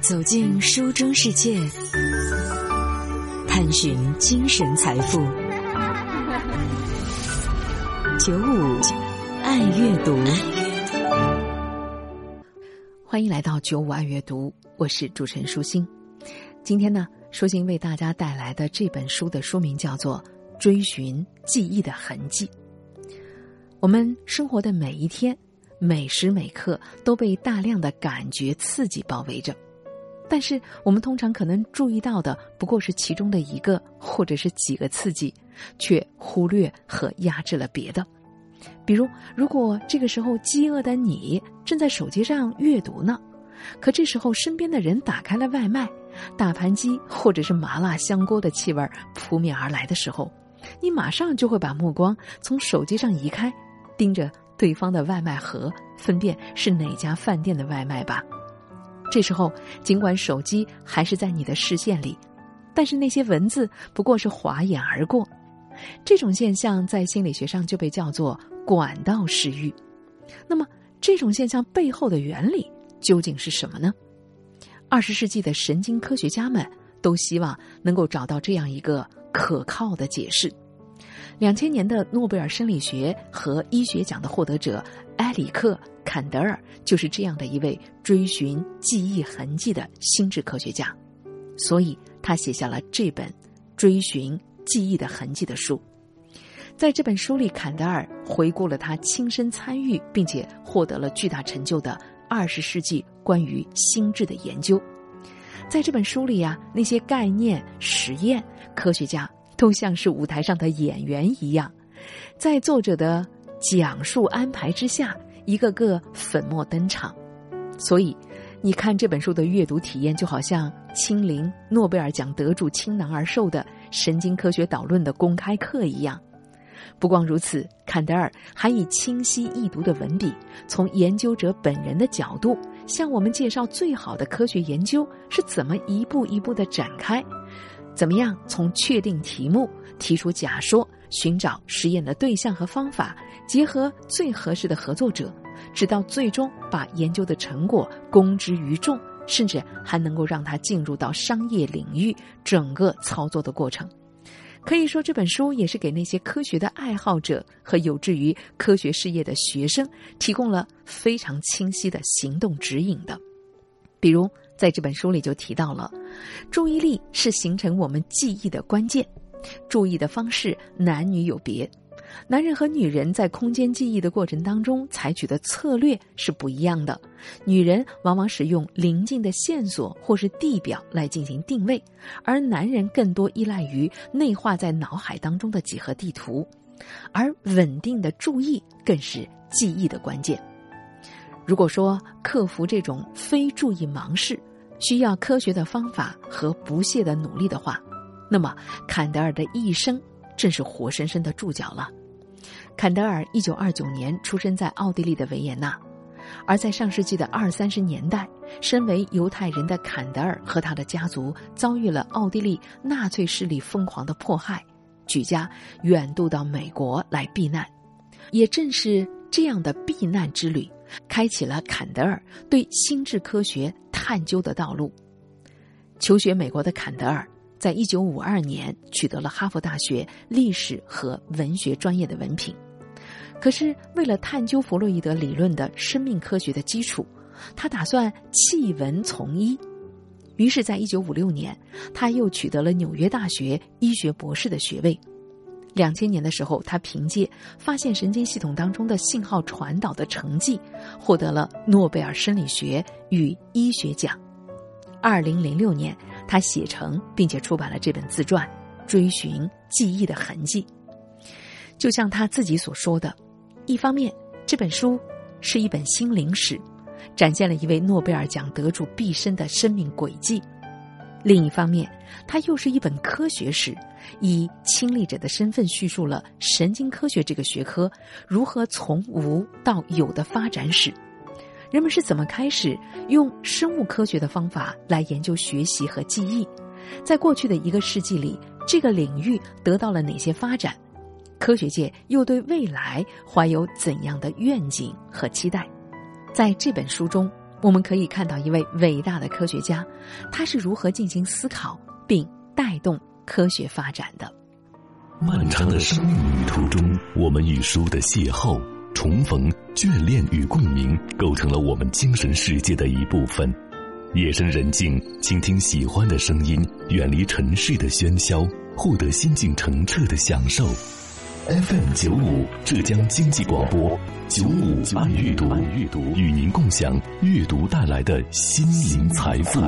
走进书中世界，探寻精神财富。九五爱阅读，欢迎来到九五爱阅读，我是主持人舒心。今天呢，舒心为大家带来的这本书的书名叫做《追寻记忆的痕迹》。我们生活的每一天。每时每刻都被大量的感觉刺激包围着，但是我们通常可能注意到的不过是其中的一个或者是几个刺激，却忽略和压制了别的。比如，如果这个时候饥饿的你正在手机上阅读呢，可这时候身边的人打开了外卖，大盘鸡或者是麻辣香锅的气味扑面而来的时候，你马上就会把目光从手机上移开，盯着。对方的外卖盒，分辨是哪家饭店的外卖吧。这时候，尽管手机还是在你的视线里，但是那些文字不过是划眼而过。这种现象在心理学上就被叫做管道失域。那么，这种现象背后的原理究竟是什么呢？二十世纪的神经科学家们都希望能够找到这样一个可靠的解释。两千年的诺贝尔生理学和医学奖的获得者埃里克·坎德尔就是这样的一位追寻记忆痕迹的心智科学家，所以他写下了这本《追寻记忆的痕迹》的书。在这本书里，坎德尔回顾了他亲身参与并且获得了巨大成就的二十世纪关于心智的研究。在这本书里呀，那些概念、实验，科学家。都像是舞台上的演员一样，在作者的讲述安排之下，一个个粉墨登场。所以，你看这本书的阅读体验，就好像亲临诺贝尔奖得主倾囊而授的神经科学导论的公开课一样。不光如此，坎德尔还以清晰易读的文笔，从研究者本人的角度，向我们介绍最好的科学研究是怎么一步一步的展开。怎么样？从确定题目、提出假说、寻找实验的对象和方法，结合最合适的合作者，直到最终把研究的成果公之于众，甚至还能够让它进入到商业领域整个操作的过程。可以说，这本书也是给那些科学的爱好者和有志于科学事业的学生提供了非常清晰的行动指引的。比如。在这本书里就提到了，注意力是形成我们记忆的关键。注意的方式男女有别，男人和女人在空间记忆的过程当中采取的策略是不一样的。女人往往使用临近的线索或是地表来进行定位，而男人更多依赖于内化在脑海当中的几何地图。而稳定的注意更是记忆的关键。如果说克服这种非注意盲视，需要科学的方法和不懈的努力的话，那么坎德尔的一生正是活生生的注脚了。坎德尔一九二九年出生在奥地利的维也纳，而在上世纪的二三十年代，身为犹太人的坎德尔和他的家族遭遇了奥地利纳粹势力疯狂的迫害，举家远渡到美国来避难。也正是这样的避难之旅。开启了坎德尔对心智科学探究的道路。求学美国的坎德尔，在一九五二年取得了哈佛大学历史和文学专业的文凭。可是，为了探究弗洛伊德理论的生命科学的基础，他打算弃文从医。于是，在一九五六年，他又取得了纽约大学医学博士的学位。两千年的时候，他凭借发现神经系统当中的信号传导的成绩，获得了诺贝尔生理学与医学奖。二零零六年，他写成并且出版了这本自传《追寻记忆的痕迹》。就像他自己所说的，一方面，这本书是一本心灵史，展现了一位诺贝尔奖得主毕生的生命轨迹。另一方面，它又是一本科学史，以亲历者的身份叙述了神经科学这个学科如何从无到有的发展史，人们是怎么开始用生物科学的方法来研究学习和记忆，在过去的一个世纪里，这个领域得到了哪些发展，科学界又对未来怀有怎样的愿景和期待？在这本书中。我们可以看到一位伟大的科学家，他是如何进行思考并带动科学发展的。漫长的生命旅途中，我们与书的邂逅、重逢、眷恋与共鸣，构成了我们精神世界的一部分。夜深人静，倾听喜欢的声音，远离尘世的喧嚣，获得心境澄澈的享受。FM 九五浙江经济广播九五爱阅读，与您共享阅读带来的心灵财富。